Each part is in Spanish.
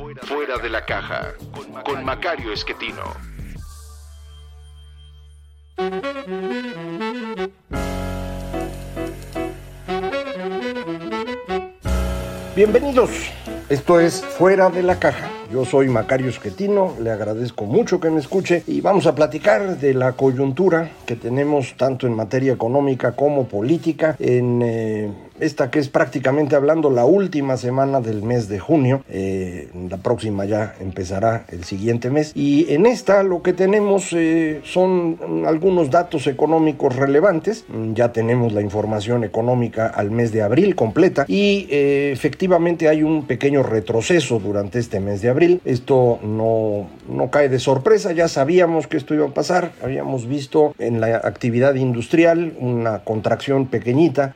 Fuera de la Caja con Macario Esquetino. Bienvenidos. Esto es Fuera de la Caja. Yo soy Macario Esquetino, le agradezco mucho que me escuche y vamos a platicar de la coyuntura que tenemos tanto en materia económica como política en eh, esta que es prácticamente hablando la última semana del mes de junio. Eh, la próxima ya empezará el siguiente mes. Y en esta lo que tenemos eh, son algunos datos económicos relevantes. Ya tenemos la información económica al mes de abril completa y eh, efectivamente hay un pequeño retroceso durante este mes de abril. Esto no, no cae de sorpresa, ya sabíamos que esto iba a pasar. Habíamos visto en la actividad industrial una contracción pequeñita,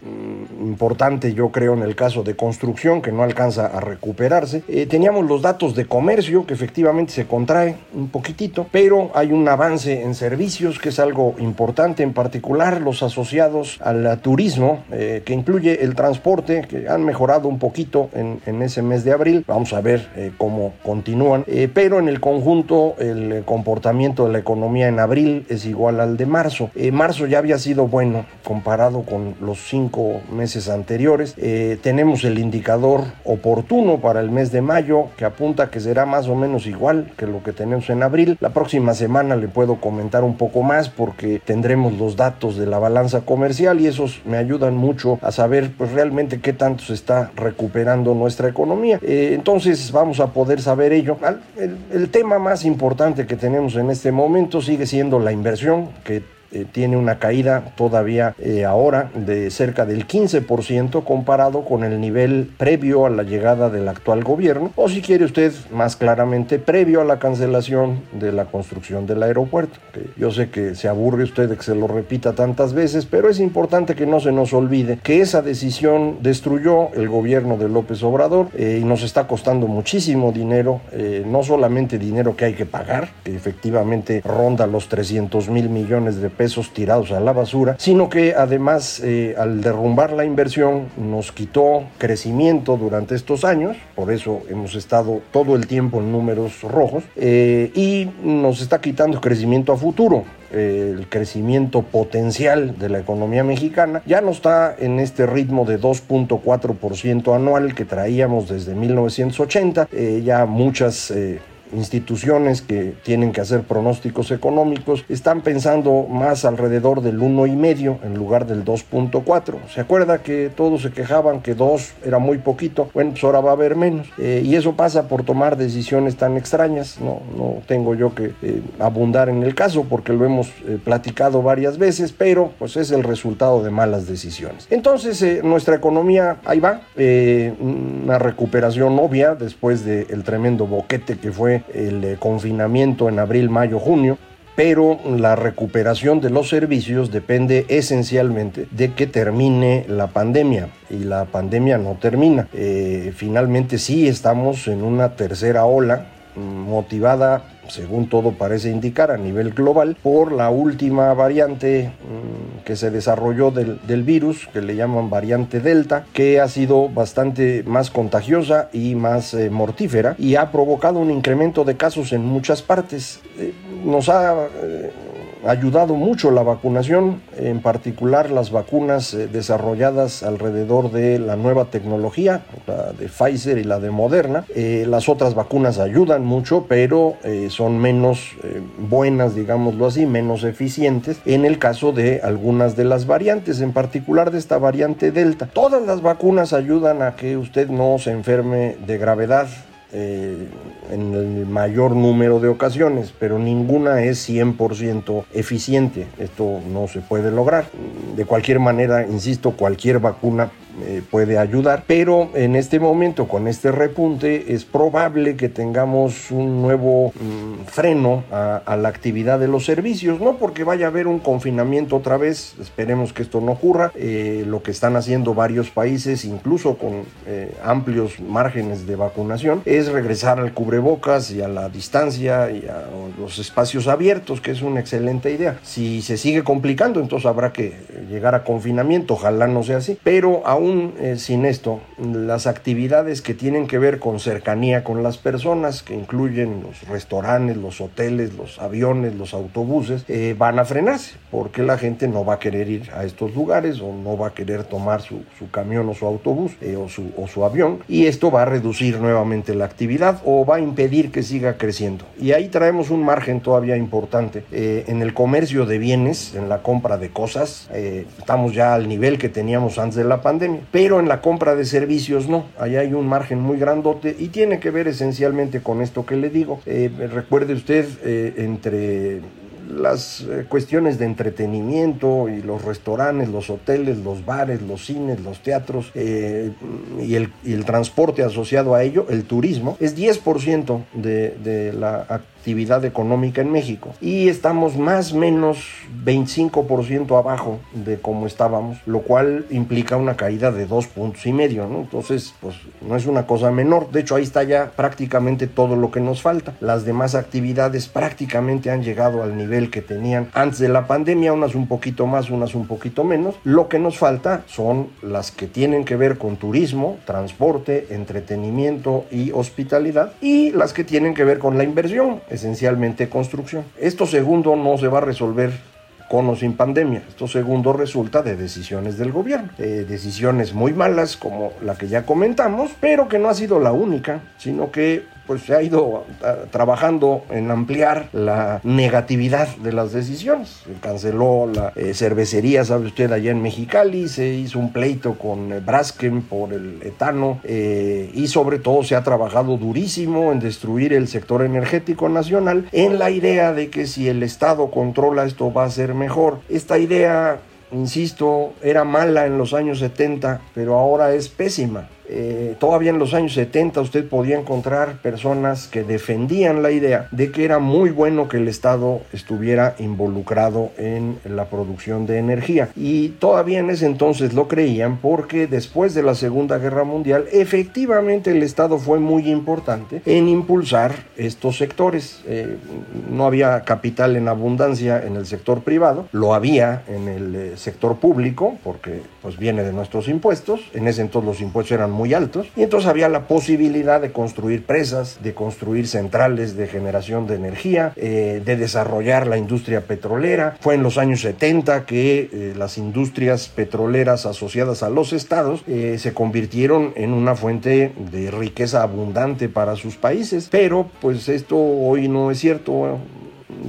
importante yo creo, en el caso de construcción, que no alcanza a recuperarse. Eh, teníamos los datos de comercio, que efectivamente se contrae un poquitito, pero hay un avance en servicios, que es algo importante, en particular los asociados al turismo, eh, que incluye el transporte, que han mejorado un poquito en, en ese mes de abril. Vamos a ver eh, cómo continúan, pero en el conjunto el comportamiento de la economía en abril es igual al de marzo. marzo ya había sido bueno comparado con los cinco meses anteriores anteriores. Eh, tenemos el indicador oportuno para el mes de mayo que apunta que será más o menos igual que lo que tenemos en abril. La próxima semana le puedo comentar un poco más porque tendremos los datos de la balanza comercial y esos me ayudan mucho a saber pues realmente qué tanto se está recuperando nuestra economía. Eh, entonces vamos a poder saber ello. El, el tema más importante que tenemos en este momento sigue siendo la inversión que eh, tiene una caída todavía eh, ahora de cerca del 15% comparado con el nivel previo a la llegada del actual gobierno, o si quiere usted más claramente, previo a la cancelación de la construcción del aeropuerto. yo sé que se aburre usted de que se lo repita tantas veces, pero es importante que no se nos olvide que esa decisión destruyó el gobierno de López Obrador eh, y nos está costando muchísimo dinero, no solamente dinero que hay que pagar, que efectivamente ronda los 300 mil millones de pesos, esos tirados a la basura, sino que además eh, al derrumbar la inversión nos quitó crecimiento durante estos años, por eso hemos estado todo el tiempo en números rojos, eh, y nos está quitando crecimiento a futuro el crecimiento potencial de la economía mexicana ya no está en este ritmo de 2.4% anual que traíamos desde 1980. Eh, ya muchas instituciones que tienen que hacer pronósticos económicos están pensando más alrededor del 1,5 en lugar del 2.4. ¿Se acuerda que todos se quejaban que 2 era muy poquito? Bueno, pues ahora va a haber menos. Eh, y eso pasa por tomar decisiones tan extrañas. No, no tengo yo que eh, abundar en el caso porque lo hemos eh, platicado varias veces, pero pues es el resultado de malas decisiones. Entonces, nuestra economía ahí va. una recuperación obvia después del tremendo boquete que fue el eh, confinamiento en abril, mayo, junio, pero la recuperación de los servicios depende esencialmente de que termine la pandemia y la pandemia no termina. Eh, finalmente sí estamos en una tercera ola motivada según todo parece indicar, a nivel global por la última variante mm, que se desarrolló del, virus, que le llaman variante Delta, que ha sido bastante más contagiosa y más eh, mortífera y ha provocado un incremento de casos en muchas partes. Eh, nos ha eh, ayudado mucho la vacunación, en particular las vacunas eh, desarrolladas alrededor de la nueva tecnología, la de Pfizer y la de Moderna. Eh, las otras vacunas ayudan mucho, pero eh, son menos buenas, digámoslo así, menos eficientes en el caso de algunas de las variantes, en particular de esta variante Delta. Todas las vacunas ayudan a que usted no se enferme de gravedad en el mayor número de ocasiones, pero ninguna es 100% eficiente. Esto no se puede lograr. De cualquier manera, insisto, cualquier vacuna eh, puede ayudar, pero en este momento con este repunte es probable que tengamos un nuevo mm, freno a, la actividad de los servicios, no porque vaya a haber un confinamiento otra vez, esperemos que esto no ocurra, eh, lo que están haciendo varios países, incluso con eh, amplios márgenes de vacunación, es regresar al cubrebocas y a la distancia y a los espacios abiertos, que es una excelente idea. Si se sigue complicando, entonces habrá que llegar a confinamiento, ojalá no sea así, pero aún eh, sin esto, las actividades que tienen que ver con cercanía con las personas, que incluyen los restaurantes, los hoteles, los aviones, los autobuses, eh, van a frenarse, porque la gente no va a querer ir a estos lugares o no va a querer tomar su, camión o su autobús eh, o, su, o su avión, y esto va a reducir nuevamente la actividad o va a impedir que siga creciendo. Y ahí traemos un margen todavía importante. en el comercio de bienes, en la compra de cosas, estamos ya al nivel que teníamos antes de la pandemia, pero en la compra de servicios no, ahí hay un margen muy grandote y tiene que ver esencialmente con esto que le digo. Eh, recuerde usted eh, entre las eh, cuestiones de entretenimiento y los restaurantes, los hoteles, los bares, los cines, los teatros y, el, y, el, transporte asociado a ello, el turismo, es 10% de, de la actividad económica en México y estamos más o menos 25% abajo de como estábamos, lo cual implica una caída de dos puntos y medio, ¿no? Entonces, pues no es una cosa menor. De hecho, ahí está ya prácticamente todo lo que nos falta. Las demás actividades prácticamente han llegado al nivel que tenían antes de la pandemia, unas un poquito más, unas un poquito menos. Lo que nos falta son las que tienen que ver con turismo, transporte, entretenimiento y hospitalidad y las que tienen que ver con la inversión esencialmente construcción. Esto segundo no se va a resolver con o sin pandemia. Esto segundo resulta de decisiones del gobierno. Eh, decisiones muy malas como la que ya comentamos, pero que no ha sido la única, sino que pues se ha ido ah, trabajando en ampliar la negatividad de las decisiones. Canceló la eh, cervecería, sabe usted, allá en Mexicali, se hizo un pleito con eh, Braskem por el etano eh, y sobre todo se ha trabajado durísimo en destruir el sector energético nacional en la idea de que si el Estado controla esto va a ser mejor. Esta idea insisto, era mala en los años 70, pero ahora es pésima. Eh, todavía en los años 70 usted podía encontrar personas que defendían la idea de que era muy bueno que el Estado estuviera involucrado en la producción de energía. Y todavía en ese entonces lo creían porque después de la Segunda Guerra Mundial efectivamente el Estado fue muy importante en impulsar estos sectores. Eh, no había capital en abundancia en el sector privado, lo había en el eh, sector público porque pues viene de nuestros impuestos. En ese entonces los impuestos eran muy altos. Y entonces había la posibilidad de construir presas, de construir centrales de generación de energía, eh, de desarrollar la industria petrolera. Fue en los años 70 que eh, las industrias petroleras asociadas a los estados eh, se convirtieron en una fuente de riqueza abundante para sus países, pero pues esto hoy no es cierto,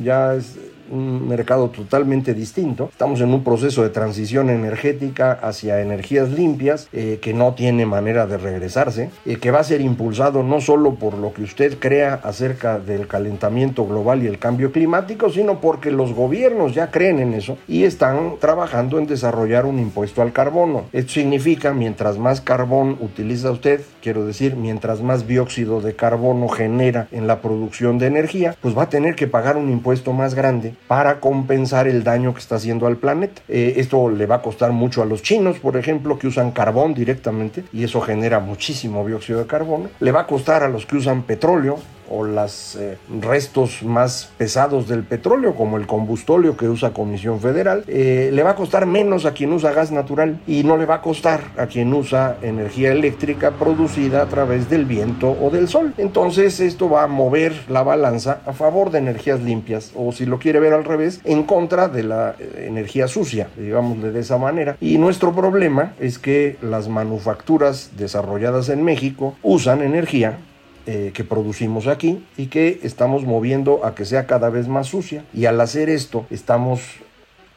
ya es un mercado totalmente distinto. Estamos en un proceso de transición energética hacia energías limpias eh, que no tiene manera de regresarse, eh, que va a ser impulsado no solo por lo que usted crea acerca del calentamiento global y el cambio climático, sino porque los gobiernos ya creen en eso y están trabajando en desarrollar un impuesto al carbono. Esto significa mientras más carbón utiliza usted, quiero decir, mientras más dióxido de carbono genera en la producción de energía, pues va a tener que pagar un impuesto más grande para compensar el daño que está haciendo al planeta. Eh, esto le va a costar mucho a los chinos, por ejemplo, que usan carbón directamente y eso genera muchísimo dióxido de carbono. Le va a costar a los que usan petróleo, o los eh, restos más pesados del petróleo, como el combustóleo que usa Comisión Federal, eh, le va a costar menos a quien usa gas natural y no le va a costar a quien usa energía eléctrica producida a través del viento o del sol. Entonces esto va a mover la balanza a favor de energías limpias o si lo quiere ver al revés, en contra de la eh, energía sucia, digámosle de esa manera. Y nuestro problema es que las manufacturas desarrolladas en México usan energía eh, que producimos aquí y que estamos moviendo a que sea cada vez más sucia. Y al hacer esto estamos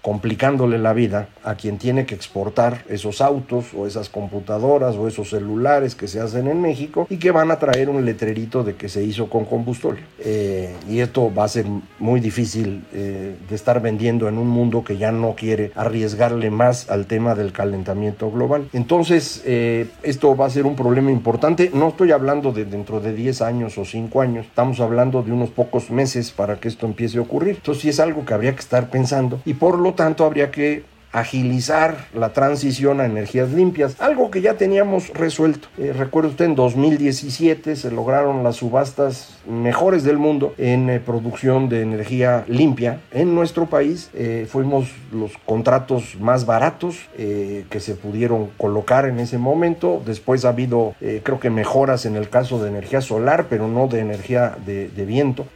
complicándole la vida a quien tiene que exportar esos autos o esas computadoras o esos celulares que se hacen en México y que van a traer un letrerito de que se hizo con combustible. Eh, y esto va a ser muy difícil eh, de estar vendiendo en un mundo que ya no quiere arriesgarle más al tema del calentamiento global. Entonces, eh, esto va a ser un problema importante. No estoy hablando de dentro de 10 años o 5 años, estamos hablando de unos pocos meses para que esto empiece a ocurrir. Entonces, sí es algo que habría que estar pensando y por lo tanto habría que agilizar la transición a energías limpias, algo que ya teníamos resuelto. Eh, recuerda usted, en 2017 se lograron las subastas mejores del mundo en eh, producción de energía limpia en nuestro país. Eh, fuimos los contratos más baratos que se pudieron colocar en ese momento. Después ha habido, creo que mejoras en el caso de energía solar, pero no de energía de viento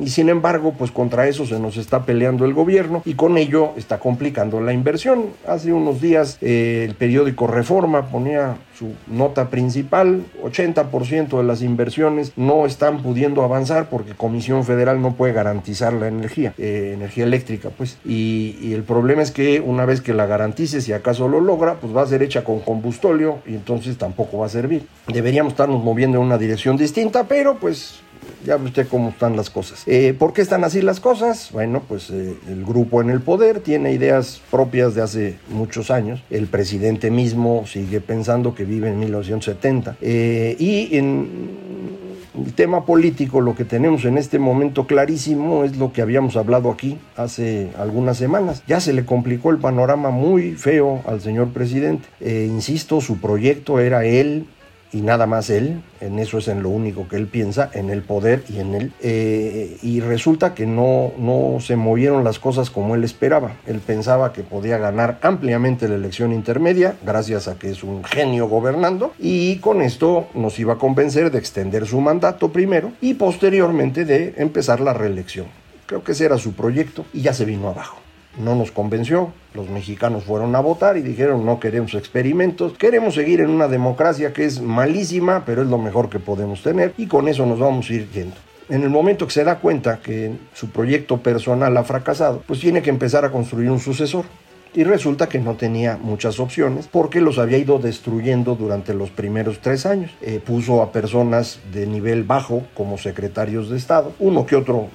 y sin embargo, pues contra eso se nos está peleando el gobierno y con ello está complicando la inversión. Hace unos días eh, el periódico Reforma ponía su nota principal, 80% de las inversiones no están pudiendo avanzar porque Comisión Federal no puede garantizar la energía, eh, energía eléctrica, pues. Y, y, el problema es que una vez que la garantice, si acaso lo logra, pues va a ser hecha con combustóleo y entonces tampoco va a servir. Deberíamos estarnos moviendo en una dirección distinta, pero pues ya ve usted cómo están las cosas. Eh, ¿Por qué están así las cosas? Bueno, pues eh, el grupo en el poder tiene ideas propias de hace muchos años. El presidente mismo sigue pensando que vive en 1970. Eh, y en el tema político, lo que tenemos en este momento clarísimo es lo que habíamos hablado aquí hace algunas semanas. Ya se le complicó el panorama muy feo al señor presidente. insisto, su proyecto era él y nada más él, en eso es en lo único que él piensa, en el poder y en él. Eh, y resulta que no, no se movieron las cosas como él esperaba. Él pensaba que podía ganar ampliamente la elección intermedia, gracias a que es un genio gobernando, y con esto nos iba a convencer de extender su mandato primero y posteriormente de empezar la reelección. Creo que ese era su proyecto y ya se vino abajo no nos convenció. Los mexicanos fueron a votar y dijeron no queremos experimentos, queremos seguir en una democracia que es malísima, pero es lo mejor que podemos tener y con eso nos vamos a ir yendo. En el momento que se da cuenta que su proyecto personal ha fracasado, pues tiene que empezar a construir un sucesor. Y resulta que no tenía muchas opciones porque los había ido destruyendo durante los primeros tres años. Eh, puso a personas de nivel bajo como secretarios de Estado, uno que otro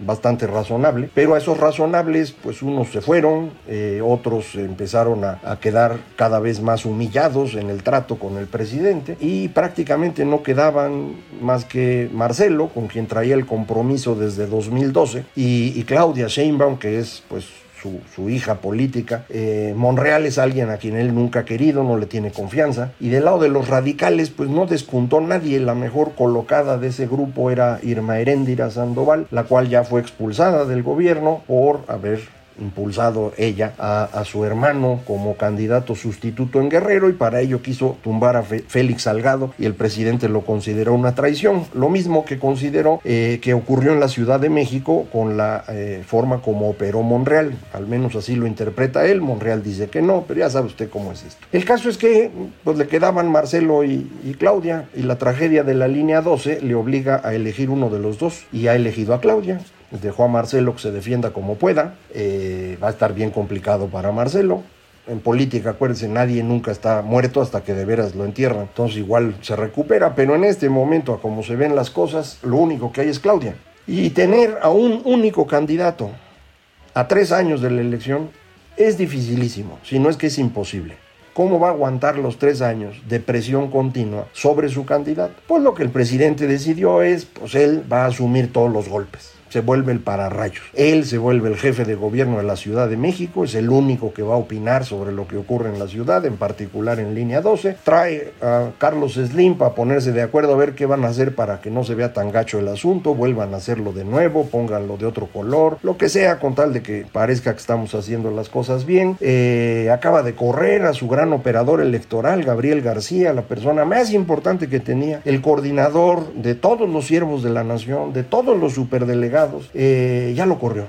bastante razonable, pero a esos razonables pues unos se fueron, eh, otros empezaron a, a, quedar cada vez más humillados en el trato con el presidente y prácticamente no quedaban más que Marcelo, con quien traía el compromiso desde 2012, y, y Claudia Sheinbaum, que es pues su, hija política. Eh, Monreal es alguien a quien él nunca ha querido, no le tiene confianza. Y del lado de los radicales, pues no despuntó nadie. La mejor colocada de ese grupo era Irma Heréndira Sandoval, la cual ya fue expulsada del gobierno por haber impulsado ella a, su hermano como candidato sustituto en Guerrero y para ello quiso tumbar a Félix Salgado y el presidente lo consideró una traición. Lo mismo que consideró eh, que ocurrió en la Ciudad de México con la eh, forma como operó Monreal. Al menos así lo interpreta él. Monreal dice que no, pero ya sabe usted cómo es esto. El caso es que pues le quedaban Marcelo y, y Claudia y la tragedia de la línea 12 le obliga a elegir uno de los dos y ha elegido a Claudia dejó a Marcelo que se defienda como pueda. Eh, va a estar bien complicado para Marcelo. En política, acuérdense, nadie nunca está muerto hasta que de veras lo entierran. Entonces igual se recupera, pero en este momento, como se ven las cosas, lo único que hay es Claudia. Y tener a un único candidato a tres años de la elección es dificilísimo, si no es que es imposible. ¿Cómo va a aguantar los tres años de presión continua sobre su candidato? Pues lo que el presidente decidió es, pues él va a asumir todos los golpes se vuelve el pararrayos. Él se vuelve el jefe de gobierno de la Ciudad de México, es el único que va a opinar sobre lo que ocurre en la ciudad, en particular en línea 12. Trae a Carlos Slim para ponerse de acuerdo a ver qué van a hacer para que no se vea tan gacho el asunto, vuelvan a hacerlo de nuevo, pónganlo de otro color, lo que sea, con tal de que parezca que estamos haciendo las cosas bien. Eh, acaba de correr a su gran operador electoral, Gabriel García, la persona más importante que tenía, el coordinador de todos los siervos de la nación, de todos los superdelegados eh, ya lo corrió.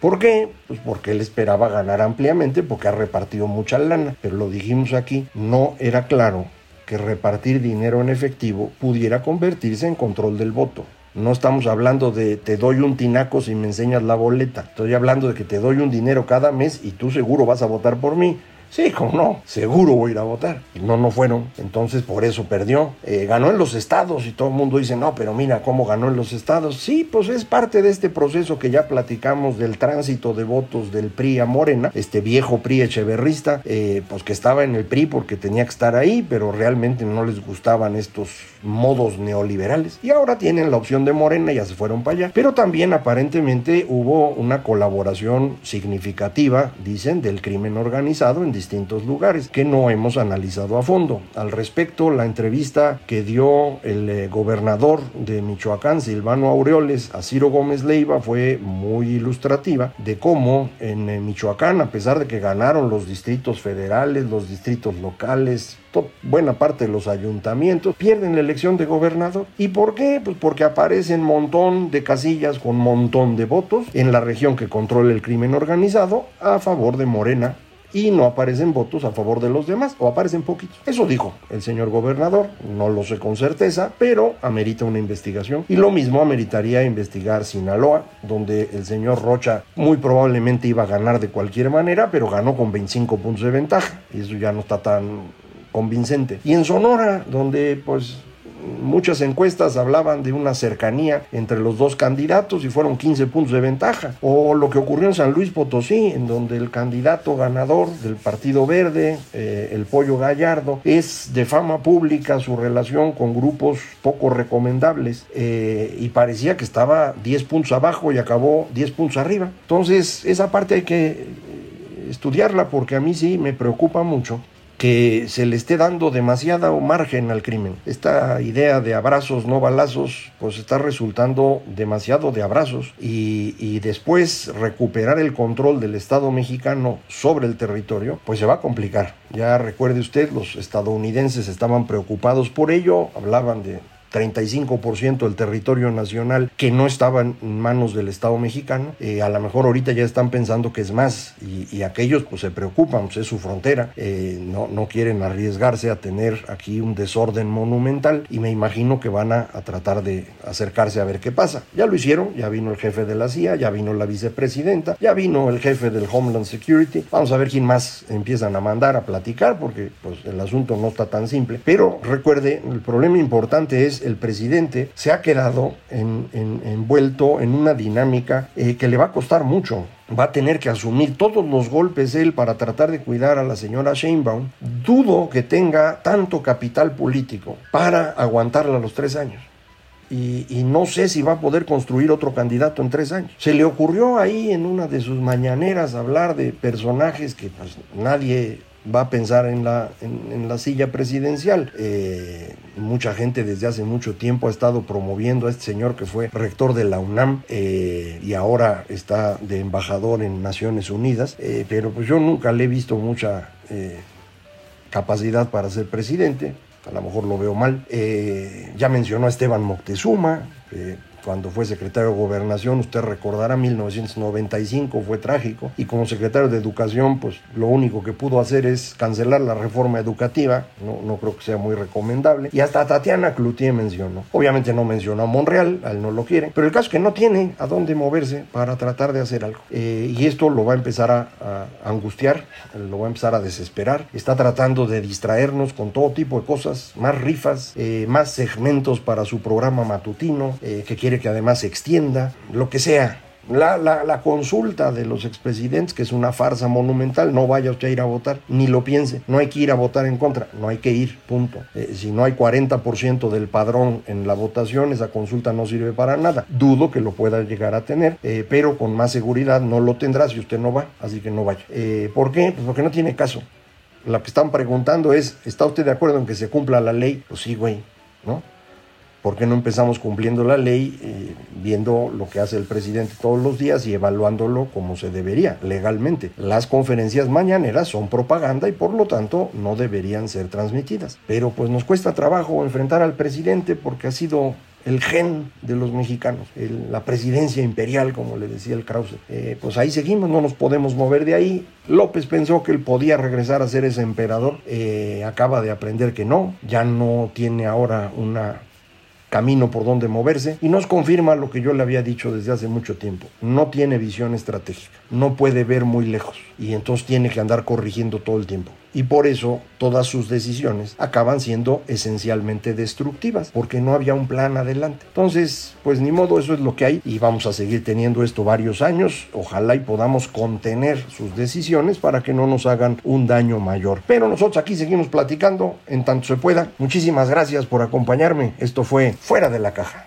¿Por qué? Pues porque él esperaba ganar ampliamente, porque ha repartido mucha lana. Pero lo dijimos aquí, no era claro que repartir dinero en efectivo pudiera convertirse en control del voto. No estamos hablando de te doy un tinaco si me enseñas la boleta. Estoy hablando de que te doy un dinero cada mes y tú seguro vas a votar por mí. Sí, como no, seguro voy a ir a votar. No, no fueron. Entonces por eso perdió. Eh, ganó en los estados y todo el mundo dice, no, pero mira cómo ganó en los estados. Sí, pues es parte de este proceso que ya platicamos del tránsito de votos del PRI a Morena, este viejo PRI echeverrista, eh, pues que estaba en el PRI porque tenía que estar ahí, pero realmente no les gustaban estos modos neoliberales. Y ahora tienen la opción de Morena, ya se fueron para allá. Pero también aparentemente hubo una colaboración significativa, dicen, del crimen organizado distintos lugares que no hemos analizado a fondo. Al respecto, la entrevista que dio el eh, gobernador de Michoacán, Silvano Aureoles, a Ciro Gómez Leiva fue muy ilustrativa de cómo en eh, Michoacán, a pesar de que ganaron los distritos federales, los distritos locales, buena parte de los ayuntamientos pierden la elección de gobernador. ¿Y por qué? Pues porque aparecen montón de casillas con montón de votos en la región que controla el crimen organizado a favor de Morena y no aparecen votos a favor de los demás, o aparecen poquitos. Eso dijo el señor gobernador, no lo sé con certeza, pero amerita una investigación. Y lo mismo ameritaría investigar Sinaloa, donde el señor Rocha muy probablemente iba a ganar de cualquier manera, pero ganó con 25 puntos de ventaja, y eso ya no está tan convincente. Y en Sonora, donde pues muchas encuestas hablaban de una cercanía entre los dos candidatos y fueron 15 puntos de ventaja. O lo que ocurrió en San Luis Potosí, en donde el candidato ganador del Partido Verde, eh, el Pollo Gallardo, es de fama pública su relación con grupos poco recomendables eh, y parecía que estaba 10 puntos abajo y acabó 10 puntos arriba. Entonces, esa parte hay que estudiarla porque a mí sí me preocupa mucho que se le esté dando demasiado margen al crimen. Esta idea de abrazos, no balazos, pues está resultando demasiado de abrazos y, y, después recuperar el control del Estado mexicano sobre el territorio, pues se va a complicar. Ya recuerde usted, los estadounidenses estaban preocupados por ello, hablaban de 35% del territorio nacional que no estaba en manos del Estado mexicano. Eh, a lo mejor ahorita ya están pensando que es más y, aquellos pues se preocupan, pues es su frontera, eh, no, no quieren arriesgarse a tener aquí un desorden monumental y me imagino que van a, tratar de acercarse a ver qué pasa. Ya lo hicieron, ya vino el jefe de la CIA, ya vino la vicepresidenta, ya vino el jefe del Homeland Security. Vamos a ver quién más empiezan a mandar a platicar porque pues el asunto no está tan simple. Pero recuerde, el problema importante es el presidente se ha quedado envuelto en una dinámica eh, que le va a costar mucho. Va a tener que asumir todos los golpes él para tratar de cuidar a la señora Sheinbaum. Dudo que tenga tanto capital político para aguantarla los tres años. Y, no sé si va a poder construir otro candidato en tres años. Se le ocurrió ahí en una de sus mañaneras hablar de personajes que pues, nadie va a pensar en la, en, la silla presidencial. Eh, mucha gente desde hace mucho tiempo ha estado promoviendo a este señor que fue rector de la UNAM eh, y ahora está de embajador en Naciones Unidas, eh, pero pues yo nunca le he visto mucha capacidad para ser presidente, a lo mejor lo veo mal. ya mencionó a Esteban Moctezuma, cuando fue secretario de Gobernación, usted recordará, 1995 fue trágico, y como secretario de Educación, pues lo único que pudo hacer es cancelar la reforma educativa, no, no creo que sea muy recomendable, y hasta Tatiana Cloutier mencionó. Obviamente no mencionó a Monreal, a él no lo quiere, pero el caso es que no tiene a dónde moverse para tratar de hacer algo. Eh, y esto lo va a empezar a, angustiar, lo va a empezar a desesperar, está tratando de distraernos con todo tipo de cosas, más rifas, eh, más segmentos para su programa matutino, eh, que quiere que además se extienda, lo que sea. La, la, consulta de los expresidentes, que es una farsa monumental, no vaya usted a ir a votar, ni lo piense, no hay que ir a votar en contra, no hay que ir, punto. Eh, si no hay 40% del padrón en la votación, esa consulta no sirve para nada. Dudo que lo pueda llegar a tener, eh, pero con más seguridad no lo tendrá si usted no va, así que no vaya. Eh, ¿Por qué? Pues porque no tiene caso. Lo que están preguntando es, ¿está usted de acuerdo en que se cumpla la ley? Pues sí, güey, ¿no? ¿Por qué no empezamos cumpliendo la ley, eh, viendo lo que hace el presidente todos los días y evaluándolo como se debería, legalmente? Las conferencias mañaneras son propaganda y por lo tanto no deberían ser transmitidas. Pero pues nos cuesta trabajo enfrentar al presidente porque ha sido el gen de los mexicanos, la presidencia imperial, como le decía el Krause. Eh, pues ahí seguimos, no nos podemos mover de ahí. López pensó que él podía regresar a ser ese emperador, eh, acaba de aprender que no, ya no tiene ahora una camino por donde moverse y nos confirma lo que yo le había dicho desde hace mucho tiempo. No tiene visión estratégica, no puede ver muy lejos y entonces tiene que andar corrigiendo todo el tiempo y por eso todas sus decisiones acaban siendo esencialmente destructivas, porque no había un plan adelante. Entonces, pues ni modo, eso es lo que hay y vamos a seguir teniendo esto varios años. Ojalá y podamos contener sus decisiones para que no nos hagan un daño mayor. Pero nosotros aquí seguimos platicando en tanto se pueda. Muchísimas gracias por acompañarme. Esto fue Fuera de la Caja.